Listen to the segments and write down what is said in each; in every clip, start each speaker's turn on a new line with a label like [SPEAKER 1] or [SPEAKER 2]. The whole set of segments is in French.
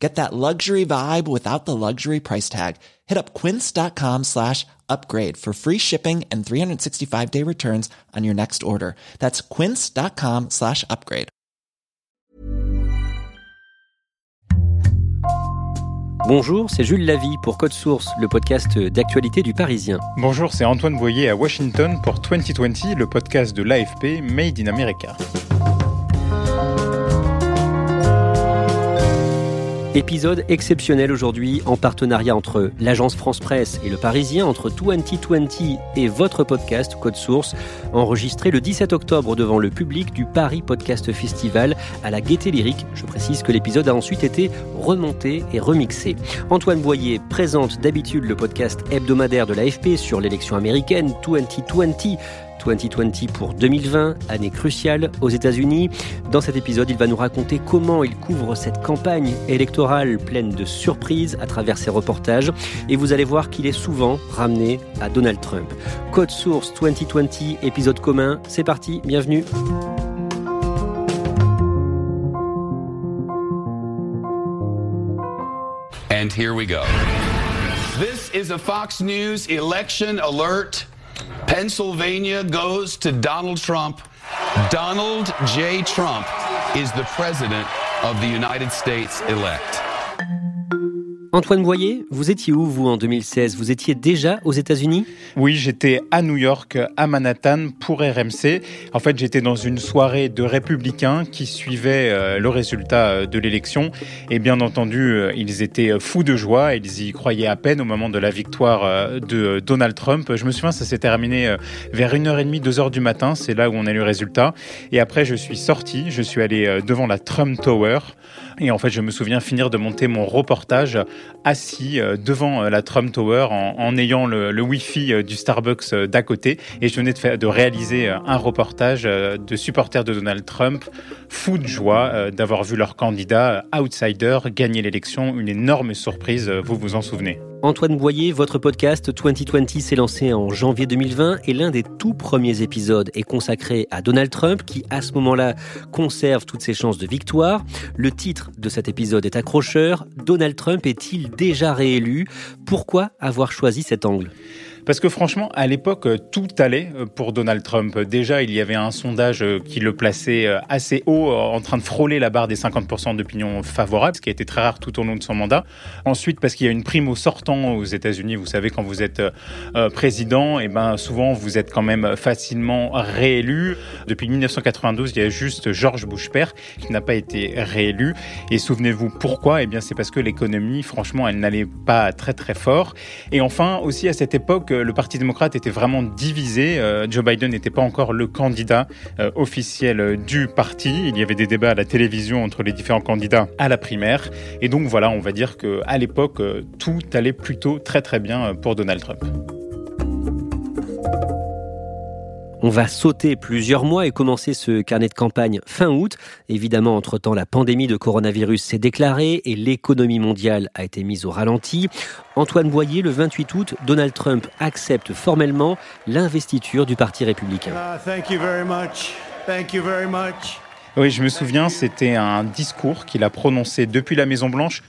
[SPEAKER 1] Get that luxury vibe without the luxury price tag. Hit up quince.com slash upgrade for free shipping and 365 day returns on your next order. That's quince.com slash upgrade.
[SPEAKER 2] Bonjour, c'est Jules Lavie pour Code Source, le podcast d'actualité du Parisien.
[SPEAKER 3] Bonjour, c'est Antoine Boyer à Washington pour 2020, le podcast de l'AFP Made in America.
[SPEAKER 2] Épisode exceptionnel aujourd'hui en partenariat entre l'agence France Presse et le Parisien, entre 2020 et votre podcast Code Source, enregistré le 17 octobre devant le public du Paris Podcast Festival à la Gaieté Lyrique. Je précise que l'épisode a ensuite été remonté et remixé. Antoine Boyer présente d'habitude le podcast hebdomadaire de l'AFP sur l'élection américaine 2020 2020 pour 2020, année cruciale aux États-Unis. Dans cet épisode, il va nous raconter comment il couvre cette campagne électorale pleine de surprises à travers ses reportages. Et vous allez voir qu'il est souvent ramené à Donald Trump. Code Source 2020, épisode commun. C'est parti, bienvenue.
[SPEAKER 4] And here we go. This is a Fox News election alert. Pennsylvania goes to Donald Trump. Donald J. Trump is the president of the United States elect.
[SPEAKER 2] Antoine Boyer, vous étiez où, vous, en 2016 Vous étiez déjà aux États-Unis?
[SPEAKER 3] Oui, j'étais à New York, à Manhattan, pour RMC. En fait, j'étais dans une soirée de républicains qui suivaient euh, le résultat euh, de l'élection. Et bien entendu, euh, ils étaient fous de joie. Ils y croyaient à peine au moment de la victoire de Donald Trump. Je me souviens, ça s'est terminé vers 1h30, 2h du matin. C'est là où on a eu le résultat. Et après, je suis sorti. Je suis allé devant la Trump Tower. Et en fait, je me souviens finir de monter mon reportage assis euh, devant euh, la Trump Tower en, ayant le, Wi-Fi euh, du Starbucks d'à côté. Et je venais de, de réaliser un reportage de supporters de Donald Trump, fous de joie d'avoir vu leur candidat outsider gagner l'élection. Une énorme surprise, vous vous en souvenez.
[SPEAKER 2] Antoine Boyer, votre podcast 2020 s'est lancé en janvier 2020 et l'un des tout premiers épisodes est consacré à Donald Trump qui, à ce moment-là, conserve toutes ses chances de victoire. Le titre de cet épisode est accrocheur. Donald Trump est-il déjà réélu? Pourquoi avoir choisi cet angle?
[SPEAKER 3] Parce que franchement, à l'époque, euh, tout allait euh, pour Donald Trump. Déjà, il y avait un sondage euh, qui le plaçait assez haut, en train de frôler la barre des 50% d'opinion favorable, ce qui a été très rare tout au long de son mandat. Ensuite, parce qu'il y a une prime au sortant aux États-Unis. Vous savez, quand vous êtes président, et eh ben souvent vous êtes quand même facilement réélu. Depuis 1992, il y a juste George Bush père qui n'a pas été réélu. Et souvenez-vous pourquoi? Eh bien, c'est parce que l'économie, franchement, elle n'allait pas très très fort. Et enfin, aussi à cette époque le Parti démocrate était vraiment divisé. Euh, Joe Biden n'était pas encore le candidat euh, officiel du parti. Il y avait des débats à la télévision entre les différents candidats à la primaire. Et donc voilà, on va dire qu'à l'époque, euh, tout allait plutôt très très bien pour Donald Trump.
[SPEAKER 2] On va sauter plusieurs mois et commencer ce carnet de campagne fin août. Évidemment, entre-temps, la pandémie de coronavirus s'est déclarée et l'économie mondiale a été mise au ralenti. Antoine Boyer, le 28 août, Donald Trump accepte formellement l'investiture du Parti républicain.
[SPEAKER 3] Uh, oui, je me souviens, c'était un discours qu'il a prononcé depuis la Maison Blanche.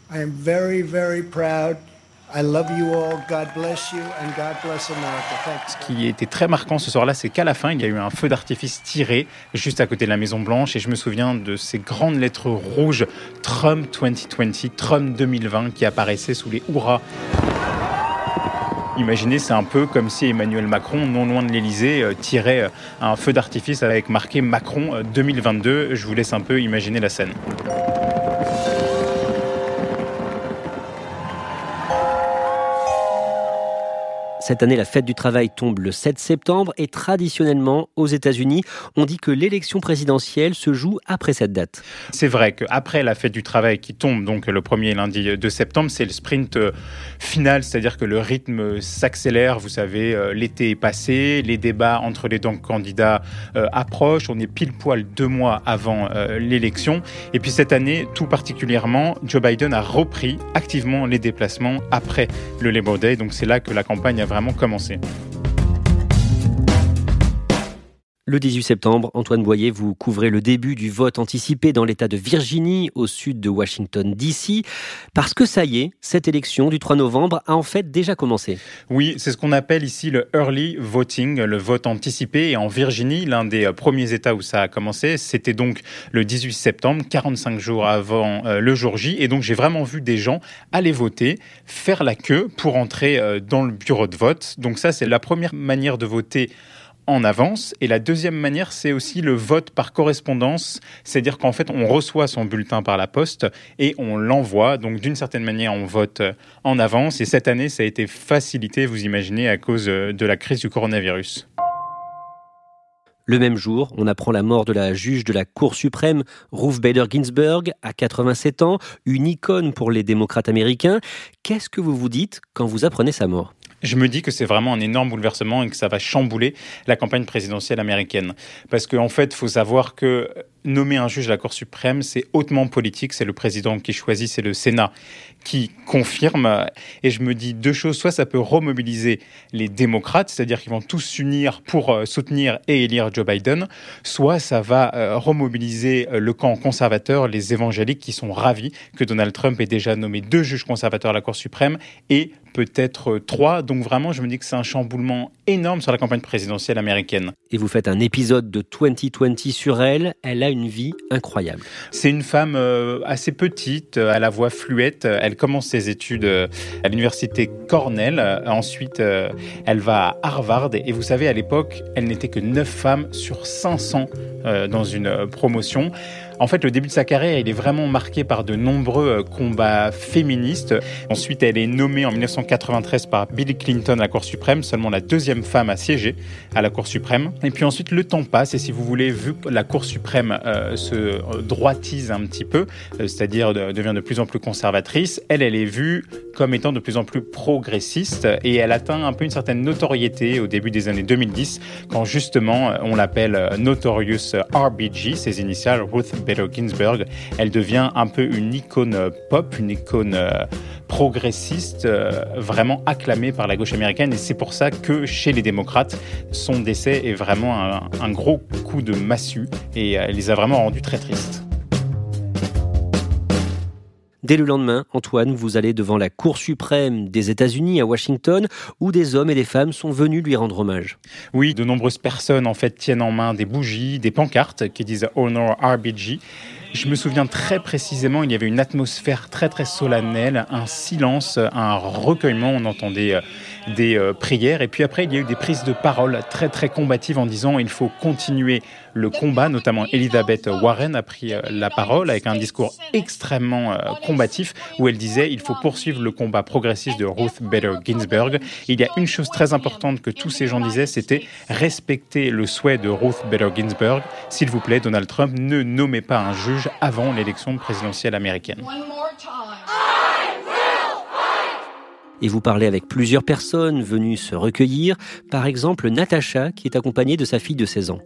[SPEAKER 3] Ce qui était très marquant ce soir-là, c'est qu'à la fin, il y a eu un feu d'artifice tiré juste à côté de la Maison Blanche. Et je me souviens de ces grandes lettres rouges Trump 2020, Trump 2020 qui apparaissaient sous les hurrahs. Imaginez, c'est un peu comme si Emmanuel Macron, non loin de l'Elysée, euh, tirait euh, un feu d'artifice avec marqué Macron 2022. Euh, je vous laisse un peu imaginer la scène.
[SPEAKER 2] Cette année, la fête du travail tombe le 7 septembre et traditionnellement, aux États-Unis, on dit que l'élection présidentielle se joue après cette date.
[SPEAKER 3] C'est vrai qu'après la fête du travail qui tombe donc le premier lundi de septembre, c'est le sprint euh, final, c'est-à-dire que le rythme s'accélère. Vous savez, euh, l'été est passé, les débats entre les deux candidats euh, approchent. On est pile poil deux mois avant l'élection. Et puis cette année, tout particulièrement, Joe Biden a repris activement les déplacements après le Labor Day. Donc c'est là que la campagne a vraiment commencé.
[SPEAKER 2] Le 18 septembre, Antoine Boyer, vous couvrez le début du vote anticipé dans l'État de Virginie, au sud de Washington, D.C., parce que ça y est, cette élection du 3 novembre a en fait déjà commencé.
[SPEAKER 3] Oui, c'est ce qu'on appelle ici le early voting, le vote anticipé. Et en Virginie, l'un des euh, premiers États où ça a commencé, c'était donc le 18 septembre, 45 jours avant euh, le jour J. Et donc j'ai vraiment vu des gens aller voter, faire la queue pour entrer euh, dans le bureau de vote. Donc ça, c'est la première manière de voter en avance. Et la deuxième manière, c'est aussi le vote par correspondance, c'est-à-dire qu'en fait, on reçoit son bulletin par la poste et on l'envoie. Donc, d'une certaine manière, on vote en avance. Et cette année, ça a été facilité, vous imaginez, à cause de la crise du coronavirus.
[SPEAKER 2] Le même jour, on apprend la mort de la juge de la Cour suprême, Ruth Bader Ginsburg, à 87 ans, une icône pour les démocrates américains. Qu'est-ce que vous vous dites quand vous apprenez sa mort?
[SPEAKER 3] Je me dis que c'est vraiment un énorme bouleversement et que ça va chambouler la campagne présidentielle américaine. Parce qu'en en fait, il faut savoir que nommer un juge à la Cour suprême, c'est hautement politique. C'est le président qui choisit, c'est le Sénat qui confirme. Et je me dis deux choses. Soit ça peut remobiliser les démocrates, c'est-à-dire qu'ils vont tous s'unir pour euh, soutenir et élire Joe Biden. Soit ça va euh, remobiliser euh, le camp conservateur, les évangéliques qui sont ravis que Donald Trump ait déjà nommé deux juges conservateurs à la Cour suprême et peut-être trois. Donc vraiment, je me dis que c'est un chamboulement énorme sur la campagne présidentielle américaine.
[SPEAKER 2] Et vous faites un épisode de 2020 sur elle. Elle a une vie incroyable.
[SPEAKER 3] C'est une femme euh, assez petite, à la voix fluette. Elle commence ses études euh, à l'université Cornell. Ensuite, euh, elle va à Harvard. Et vous savez, à l'époque, elle n'était que 9 femmes sur 500 dans une promotion. En fait, le début de sa carrière, il est vraiment marqué par de nombreux euh, combats féministes. Ensuite, elle est nommée en 1993 par Bill Clinton à la Cour suprême, seulement la deuxième femme à siéger à la Cour suprême. Et puis ensuite, le temps passe et si vous voulez, vu la Cour suprême euh, se euh, droitise un petit peu, c'est-à-dire devient de plus en plus conservatrice, elle, elle est vue comme étant de plus en plus progressiste et elle atteint un peu une certaine notoriété au début des années 2010 quand justement on l'appelle Notorious RBG, ses initiales Ruth Ginsburg, elle devient un peu une icône euh, pop, une icône euh, progressiste, euh, vraiment acclamée par la gauche américaine. Et c'est pour ça que chez les démocrates, son décès est vraiment un, gros coup de massue et elle les a vraiment rendus très tristes.
[SPEAKER 2] Dès le lendemain, Antoine, vous allez devant la Cour suprême des États-Unis à Washington, où des hommes et des femmes sont venus lui rendre hommage.
[SPEAKER 3] Oui, de nombreuses personnes en fait tiennent en main des bougies, des pancartes qui disent Honor RBG. Je me souviens très précisément, il y avait une atmosphère très très solennelle, un silence, un recueillement. On entendait euh, des euh, prières. Et puis après, il y a eu des prises de parole très très combatives en disant il faut continuer le combat. Notamment Elizabeth Warren a pris euh, la parole avec un discours extrêmement combatif où elle disait il faut poursuivre le combat progressiste de Ruth Bader Ginsburg. Il y a une chose très importante que tous ces gens disaient, c'était respecter le souhait de Ruth Bader Ginsburg. S'il vous plaît, Donald Trump, ne nommez pas un juge avant l'élection présidentielle américaine.
[SPEAKER 2] Et vous parlez avec plusieurs personnes venues se recueillir, par exemple Natacha qui est accompagnée de sa fille de 16 ans.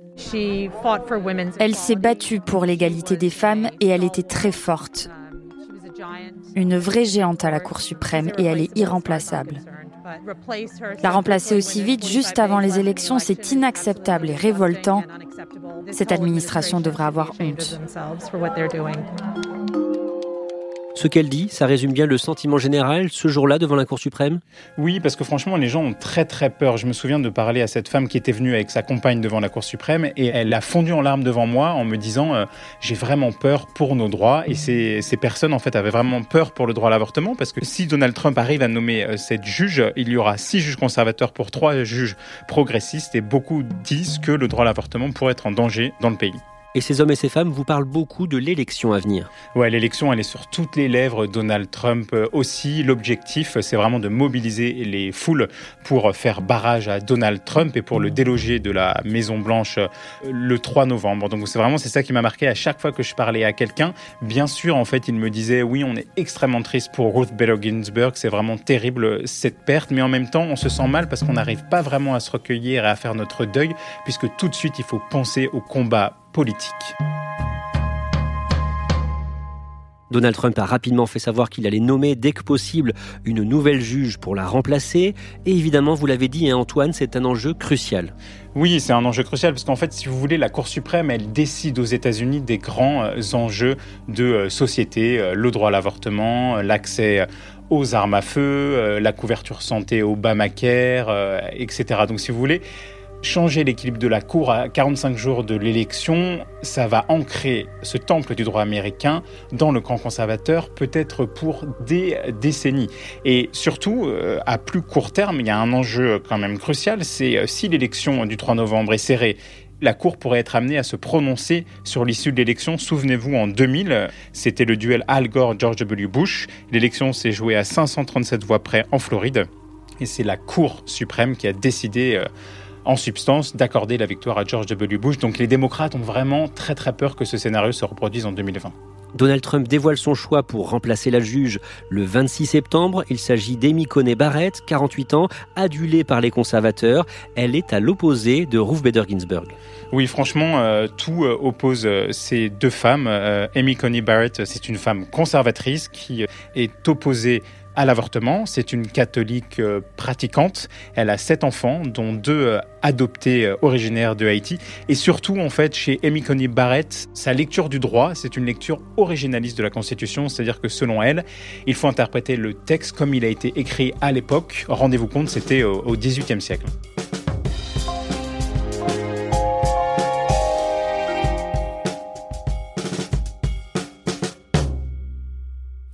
[SPEAKER 5] Elle s'est battue pour l'égalité des femmes et elle était très forte. Une vraie géante à la Cour suprême et elle est irremplaçable. La remplacer aussi vite, juste avant les élections, c'est inacceptable et révoltant. Cette administration devrait avoir honte.
[SPEAKER 2] Ce qu'elle dit, ça résume bien le sentiment général ce jour-là devant la Cour suprême?
[SPEAKER 3] Oui, parce que franchement, les gens ont très très peur. Je me souviens de parler à cette femme qui était venue avec sa compagne devant la Cour suprême et elle a fondu en larmes devant moi en me disant euh, J'ai vraiment peur pour nos droits. Et ces, ces, personnes, en fait, avaient vraiment peur pour le droit à l'avortement parce que si Donald Trump arrive à nommer euh, cette juge, il y aura six juges conservateurs pour trois juges progressistes et beaucoup disent que le droit à l'avortement pourrait être en danger dans le pays.
[SPEAKER 2] Et ces hommes et ces femmes vous parlent beaucoup de l'élection à venir.
[SPEAKER 3] Ouais, l'élection, elle est sur toutes les lèvres. Donald Trump euh, aussi. L'objectif, c'est vraiment de mobiliser les foules pour faire barrage à Donald Trump et pour le déloger de la Maison Blanche euh, le 3 novembre. Donc c'est vraiment c'est ça qui m'a marqué à chaque fois que je parlais à quelqu'un. Bien sûr, en fait, il me disait oui, on est extrêmement triste pour Ruth Bader Ginsburg. C'est vraiment terrible cette perte, mais en même temps, on se sent mal parce qu'on n'arrive pas vraiment à se recueillir et à faire notre deuil, puisque tout de suite, il faut penser au combat
[SPEAKER 2] Donald Trump a rapidement fait savoir qu'il allait nommer dès que possible une nouvelle juge pour la remplacer. Et évidemment, vous l'avez dit, hein, Antoine, c'est un enjeu crucial.
[SPEAKER 3] Oui, c'est un enjeu crucial parce qu'en fait, si vous voulez, la Cour suprême, elle décide aux États-Unis des grands euh, enjeux de euh, société, euh, le droit à l'avortement, l'accès aux armes à feu, la couverture santé Obamacare, etc. Donc si vous voulez, changer l'équilibre de la Cour à 45 jours de l'élection, ça va ancrer ce temple du droit américain dans le camp conservateur, peut-être pour des décennies. Et surtout, euh, à plus court terme, il y a un enjeu quand même crucial, c'est euh, si l'élection du 3 novembre est serrée, la Cour pourrait être amenée à se prononcer sur l'issue de l'élection. Souvenez-vous, en 2000, c'était le duel Al Gore-George W. Bush. L'élection s'est jouée à 537 voix près en Floride. Et c'est la Cour suprême qui a décidé... En substance d'accorder la victoire à George W. Bush. Donc les démocrates ont vraiment très très peur que ce scénario se reproduise en 2020.
[SPEAKER 2] Donald Trump dévoile son choix pour remplacer la juge le 26 septembre. Il s'agit d'Amy Coney Barrett, 48 ans, adulée par les conservateurs. Elle est à l'opposé de Ruth Bader Ginsburg.
[SPEAKER 3] Oui, franchement, euh, tout euh, oppose euh, ces deux femmes. Amy Coney Barrett, c'est une femme conservatrice qui est opposée à l'avortement. C'est une catholique euh, pratiquante. Elle a sept enfants, dont deux euh, adoptés euh, originaires de Haïti. Et surtout, en fait, chez Amy Barrett, sa lecture du droit, c'est une lecture originaliste de la Constitution, c'est-à-dire que selon elle, il faut interpréter le texte comme il a été écrit à l'époque. Rendez-vous compte, c'était au XVIIIe siècle.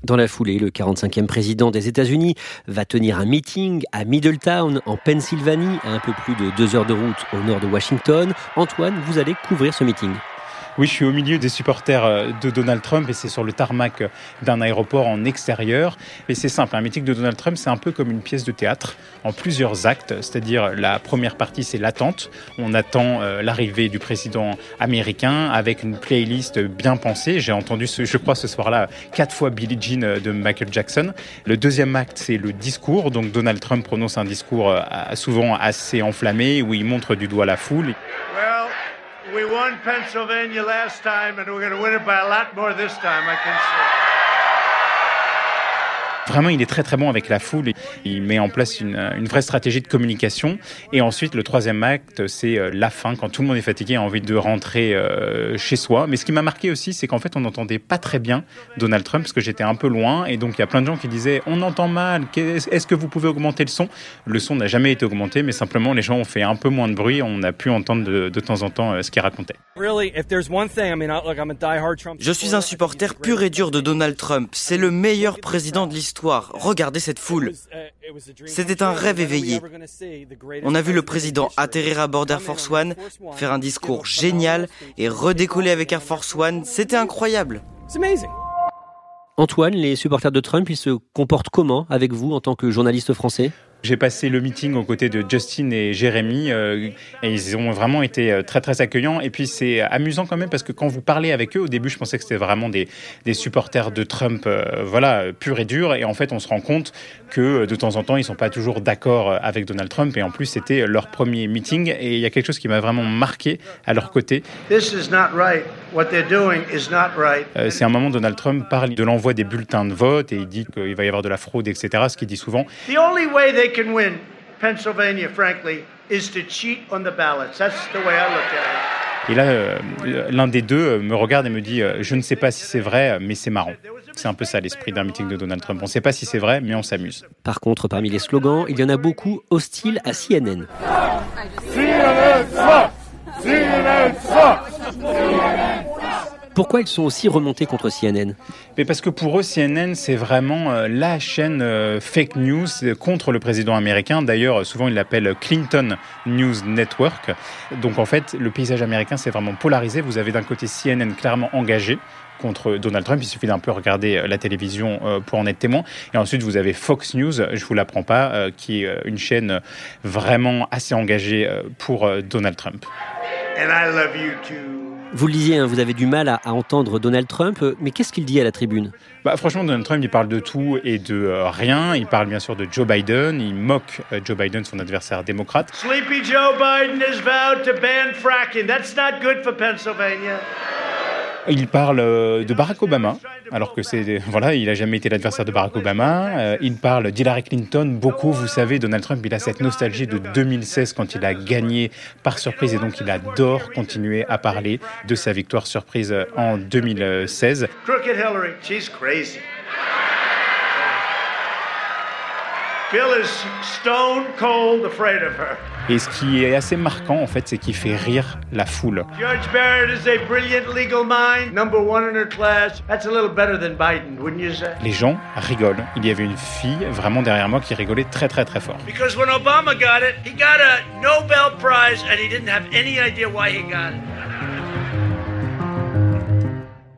[SPEAKER 2] Dans la foulée, le 45e président des États-Unis va tenir un meeting à Middletown, en Pennsylvanie, à un peu plus de deux heures de route au nord de Washington. Antoine, vous allez couvrir ce meeting.
[SPEAKER 3] Oui, je suis au milieu des supporters euh, de Donald Trump et c'est sur le tarmac d'un aéroport en extérieur. Et c'est simple, un meeting de Donald Trump, c'est un peu comme une pièce de théâtre en plusieurs actes. C'est-à-dire la première partie, c'est l'attente. On attend euh, l'arrivée du président américain avec une playlist bien pensée. J'ai entendu, je crois, ce soir-là, quatre fois Billie Jean euh, de Michael Jackson. Le deuxième acte, c'est le discours. Donc Donald Trump prononce un discours souvent assez enflammé où il montre du doigt la foule. We won Pennsylvania last time, and we're going to win it by a lot more this time, I can say. Vraiment, il est très très bon avec la foule. Il met en place une, une vraie stratégie de communication. Et ensuite, le troisième acte, c'est euh, la fin, quand tout le monde est fatigué et a envie de rentrer euh, chez soi. Mais ce qui m'a marqué aussi, c'est qu'en fait, on n'entendait pas très bien Donald Trump parce que j'étais un peu loin. Et donc, il y a plein de gens qui disaient On entend mal, est-ce que vous pouvez augmenter le son? Le son n'a jamais été augmenté, mais simplement, les gens ont fait un peu moins de bruit. On a pu entendre de, de temps en temps euh, ce qu'il racontait.
[SPEAKER 6] Je suis un supporter pur et dur de Donald Trump. C'est le meilleur président de l'histoire Regardez cette foule. C'était un rêve éveillé. On a vu le président atterrir à bord d'Air Force One, faire un discours génial et redécoller avec Air Force One. C'était incroyable.
[SPEAKER 2] Antoine, les supporters de Trump, ils se comportent comment avec vous en tant que journaliste français?
[SPEAKER 3] J'ai passé le meeting aux côtés de Justin et Jérémy euh, et ils ont vraiment été euh, très très accueillants. Et puis c'est amusant quand même parce que quand vous parlez avec eux, au début je pensais que c'était vraiment des, des, supporters de Trump, euh, voilà, pur et dur. Et en fait on se rend compte que de temps en temps ils sont pas toujours d'accord avec Donald Trump. Et en plus c'était leur premier meeting et il y a quelque chose qui m'a vraiment marqué à leur côté. c'est un moment Donald Trump parle de l'envoi des bulletins de vote et il dit qu'il va y avoir de la fraude, etc. Ce qu'il dit souvent. Can win Pennsylvania, frankly, is to cheat on the ballots. That's the way I look at it. Et là, euh, l'un des deux euh, me regarde et me dit euh, Je ne sais pas si c'est vrai, mais c'est marrant. C'est un peu ça l'esprit d'un meeting de Donald Trump. On ne sait pas si c'est vrai, mais on s'amuse.
[SPEAKER 2] Par contre, parmi les slogans, il y en a beaucoup hostiles à CNN. CNN CNN Pourquoi ils sont aussi remontés contre CNN
[SPEAKER 3] Mais Parce que pour eux, CNN, c'est vraiment euh, la chaîne euh, fake news contre le président américain. D'ailleurs, souvent, ils l'appellent Clinton News Network. Donc en fait, le paysage américain, c'est vraiment polarisé. Vous avez d'un côté CNN clairement engagé, contre Donald Trump. Il suffit d'un peu regarder euh, la télévision pour en être témoin. Et ensuite, vous avez Fox News, je vous l'apprends pas, qui est une chaîne vraiment assez engagée pour Donald Trump. And I love
[SPEAKER 2] you too. Vous le disiez, hein, vous avez du mal à, entendre Donald Trump, mais qu'est-ce qu'il dit à la tribune
[SPEAKER 3] bah, Franchement, Donald Trump, il parle de tout et de euh, rien. Il parle bien sûr de Joe Biden. Il moque euh, Joe Biden, son adversaire démocrate. Sleepy Joe Biden has vowed to ban fracking. That's not good for Pennsylvania. Il parle euh, de Barack Obama, alors que c'est voilà, il a jamais été l'adversaire de Barack Obama. Euh, il parle d'Hillary Clinton. Beaucoup, vous savez, Donald Trump, il a cette nostalgie de 2016 quand il a gagné par surprise et donc il adore continuer à parler de sa victoire surprise en 2016. Crooked Hillary, she's crazy. Bill is stone cold afraid of her. Et ce qui est assez marquant, en fait, c'est qu'il fait rire la foule. George Barrett is a brilliant legal mind, number one in her class. That's a little better than Biden, wouldn't you say? Les gens rigolent. Il y avait une fille vraiment derrière moi qui rigolait très très très fort. Because when Obama got it, he got a Nobel Prize and he didn't have any idea why he got it.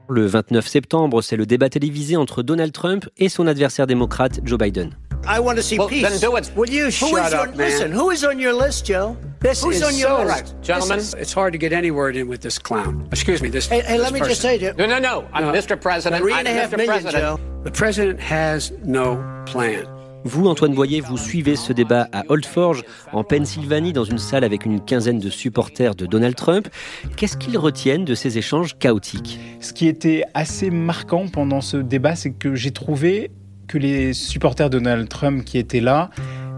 [SPEAKER 2] Le 29 septembre, c'est le débat télévisé entre Donald Trump et son adversaire démocrate Joe Biden. I want to see well, peace. Then do it. Will you who shut up, your, man? Listen, who is on your list, Joe? This Who's is on your so list? Right. Gentlemen, is, it's hard to get any word in with this clown. Excuse me, this. Hey, hey this let me person. just say to you. No, no, no. I'm no. Mr. President. Three and a half million, President. Joe. The president has no plan. Vous, Antoine Boyer, vous suivez ce débat à Old Forge, en Pennsylvanie, dans une salle avec une quinzaine de supporters de Donald Trump. Qu'est-ce qu'ils retiennent de ces échanges chaotiques?
[SPEAKER 3] Ce qui était assez marquant pendant ce débat, c'est que j'ai trouvé que les supporters de Donald Trump qui étaient là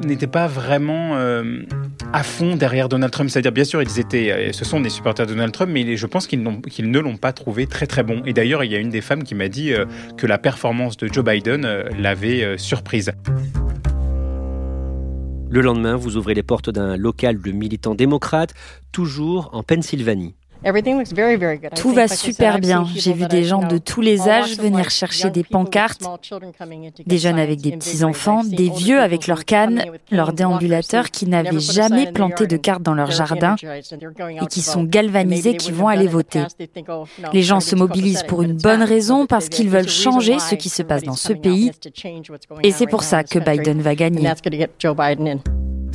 [SPEAKER 3] n'étaient pas vraiment euh, à fond derrière Donald Trump. C'est-à-dire, bien sûr, ils étaient, euh, ce sont des supporters de Donald Trump, mais je pense qu'ils, ne l'ont pas trouvé très très bon. Et d'ailleurs, il y a une des femmes qui m'a dit euh, que la performance de Joe Biden l'avait surprise.
[SPEAKER 2] Le lendemain, vous ouvrez les portes d'un local de militants démocrates, toujours en Pennsylvanie.
[SPEAKER 5] Tout va super bien. J'ai vu des gens de tous les âges venir chercher des pancartes, des jeunes avec des petits-enfants, des vieux avec leurs cannes, leurs déambulateurs qui n'avaient jamais planté de cartes dans leur jardin et qui sont galvanisés qui vont aller voter. Oh, les gens se mobilisent pour une bonne raison parce qu'ils veulent changer ce qui se passe dans ce pays. Et c'est pour ça que Biden va gagner.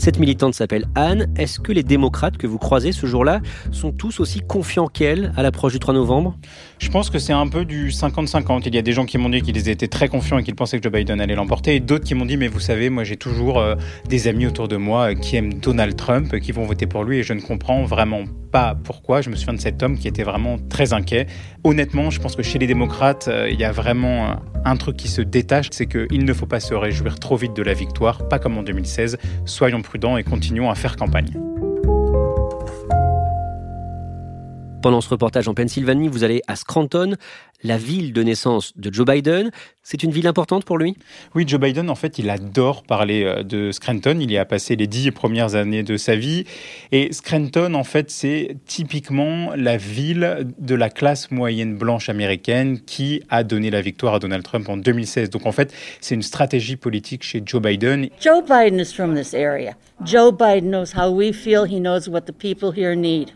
[SPEAKER 2] Cette militante s'appelle Anne. Est-ce que les démocrates que vous croisez ce jour-là sont tous aussi confiants qu'elle à l'approche du 3 novembre?
[SPEAKER 3] Je pense que c'est un peu du 50-50. Il y a des gens qui m'ont dit qu'ils étaient très confiants et qu'ils pensaient que Joe Biden allait l'emporter, et d'autres qui m'ont dit mais vous savez, moi j'ai toujours euh, des amis autour de moi qui aiment Donald Trump, qui vont voter pour lui, et je ne comprends vraiment pas pourquoi. Je me souviens de cet homme qui était vraiment très inquiet. Honnêtement, je pense que chez les démocrates, euh, il y a vraiment un truc qui se détache, c'est qu'il ne faut pas se réjouir trop vite de la victoire, pas comme en 2016. Soyons prudents et continuons à faire campagne.
[SPEAKER 2] Pendant ce reportage en Pennsylvanie, vous allez à Scranton, la ville de naissance de Joe Biden. C'est une ville importante pour lui?
[SPEAKER 3] Oui, Joe Biden, en fait, il adore parler euh, de Scranton. Il y a passé les dix premières années de sa vie. Et Scranton, en fait, c'est typiquement la ville de la classe moyenne blanche américaine qui a donné la victoire à Donald Trump en 2016. Donc, en fait, c'est une stratégie politique chez Joe Biden.
[SPEAKER 7] Joe Biden is from this area. Joe Biden knows how we feel. He knows what the people here need.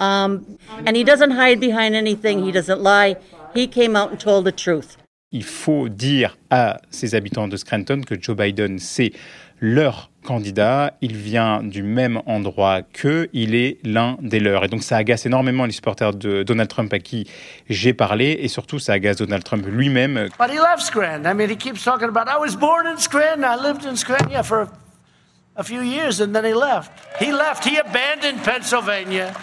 [SPEAKER 7] Um, and he doesn't hide behind anything. He doesn't lie. He came out and told the truth.
[SPEAKER 3] Il faut dire à ces habitants de Scranton que Joe Biden, c'est leur candidat, il vient du même endroit qu'eux, il est l'un des leurs. Et donc ça agace énormément les supporters de Donald Trump à qui j'ai parlé, et surtout ça agace Donald Trump lui-même. But he loves Scranton. I mean, he keeps talking about, I was born in Scranton, I lived in Scranton yeah, for a few years, and then he left. He left, he abandoned Pennsylvania.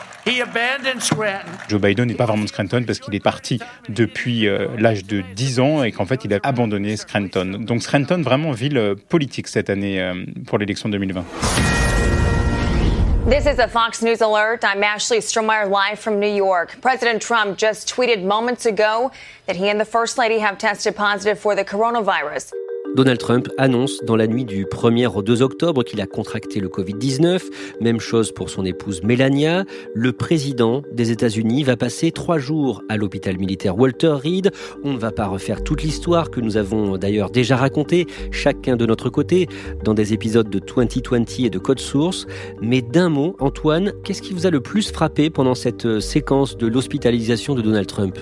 [SPEAKER 3] Joe Biden n'est pas vraiment de Scranton parce qu'il est parti depuis euh, l'âge de 10 ans et qu'en fait il a abandonné Scranton. Donc Scranton vraiment ville euh, politique cette année euh, pour l'élection 2020.
[SPEAKER 8] This is a Fox News alert. I'm Ashley Stromeyer live from New York. President Trump just tweeted moments ago that he and the First Lady have tested positive for the coronavirus.
[SPEAKER 2] Donald Trump annonce dans la nuit du 1er au 2 octobre qu'il a contracté le Covid-19. Même chose pour son épouse Melania. Le président des États-Unis va passer trois jours à l'hôpital militaire Walter Reed. On ne va pas refaire toute l'histoire que nous avons d'ailleurs déjà racontée, chacun de notre côté, dans des épisodes de 2020 et de Code Source. Mais d'un mot, Antoine, qu'est-ce qui vous a le plus frappé pendant cette séquence de l'hospitalisation de Donald Trump?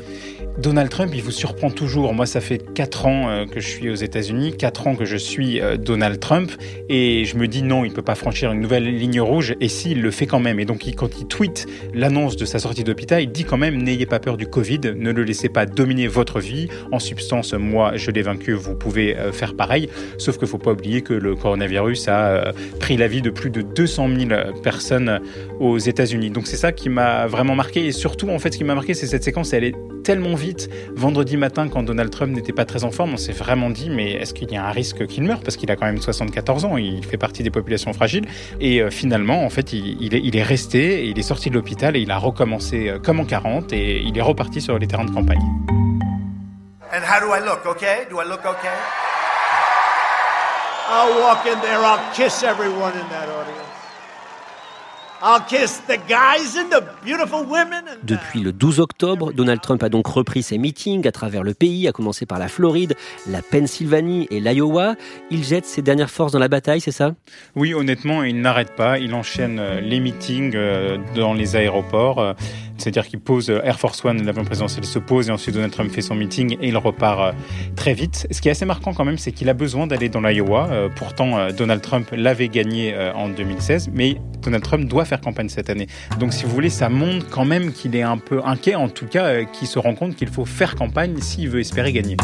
[SPEAKER 3] Donald Trump, il vous surprend toujours. Moi, ça fait 4 ans euh, que je suis aux États-Unis, 4 ans que je suis euh, Donald Trump, et je me dis non, il ne peut pas franchir une nouvelle ligne rouge, et s'il le fait quand même. Et donc, quand il tweet l'annonce de sa sortie d'hôpital, il dit quand même n'ayez pas peur du Covid, ne le laissez pas dominer votre vie. En substance, moi, je l'ai vaincu, vous pouvez euh, faire pareil. Sauf qu'il ne faut pas oublier que le coronavirus a pris la vie de plus de 200 000 personnes aux États-Unis. Donc, c'est ça qui m'a vraiment marqué, et surtout, en fait, ce qui m'a marqué, c'est cette séquence, elle est tellement vite. Vendredi matin, quand Donald Trump n'était pas très en forme, on s'est vraiment dit, mais est-ce qu'il y a un risque qu'il meure? Parce qu'il a quand même 74 ans, il fait partie des populations fragiles. Et euh, finalement, en fait, il, est, resté, il est sorti de l'hôpital et il a recommencé euh, comme en 40 et il est reparti sur les terrains de campagne. And how do I look, okay? Do I look okay?
[SPEAKER 2] I'll walk in there, I'll kiss everyone in that audience. Depuis le 12 octobre, Donald Trump a donc repris ses meetings à travers le pays, à commencer par la Floride, la Pennsylvanie et l'Iowa. Il jette ses dernières forces dans la bataille, c'est ça?
[SPEAKER 3] Oui, honnêtement, il n'arrête pas. Il enchaîne euh, les meetings euh, dans les aéroports. Euh, c'est-à-dire qu'il pose Air Force One, l'avion présidentiel se pose et ensuite Donald Trump fait son meeting et il repart très vite. Ce qui est assez marquant quand même, c'est qu'il a besoin d'aller dans l'Iowa. Pourtant, Donald Trump l'avait gagné en 2016, mais Donald Trump doit faire campagne cette année. Donc si vous voulez, ça montre quand même qu'il est un peu inquiet, en tout cas, euh, qu'il se rend compte qu'il faut faire campagne s'il veut espérer gagner.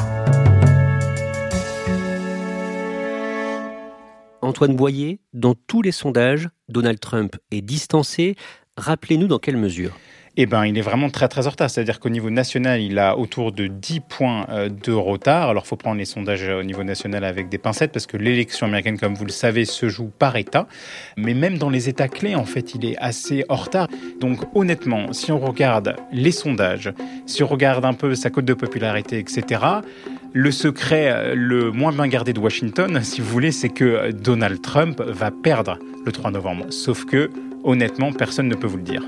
[SPEAKER 2] Antoine Boyer, dans tous les sondages, Donald Trump est distancé. Rappelez-nous dans quelle mesure
[SPEAKER 3] eh ben, il est vraiment très très en retard. C'est-à-dire qu'au niveau national, il a autour de 10 points euh, de retard. Alors, il faut prendre les sondages euh, au niveau national avec des pincettes parce que l'élection américaine, comme vous le savez, se joue par État. Mais même dans les États clés, en fait, il est assez en retard. Donc, honnêtement, si on regarde les sondages, si on regarde un peu sa cote de popularité, etc., le secret euh, le moins bien gardé de Washington, si vous voulez, c'est que Donald Trump va perdre le 3 novembre. Sauf que, honnêtement, personne ne peut vous le dire.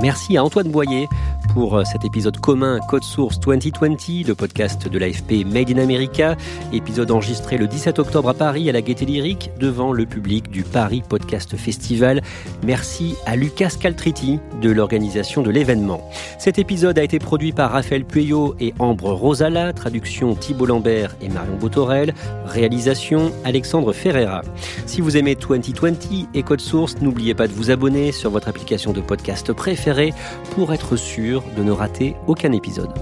[SPEAKER 2] Merci à Antoine Boyer pour euh, cet épisode commun Code Source 2020, le podcast de l'AFP Made in America, épisode enregistré le 17 octobre à Paris à la Gaîté Lyrique devant le public du Paris Podcast Festival. Merci à Lucas Caltriti de l'organisation de l'événement. Cet épisode a été produit par Raphaël Pueyo et Ambre Rosala, traduction Thibault Lambert et Marion Botorel, réalisation Alexandre Ferreira. Si vous aimez 2020 et Code Source, n'oubliez pas de vous abonner sur votre application de podcast pour être sûr de ne rater aucun épisode.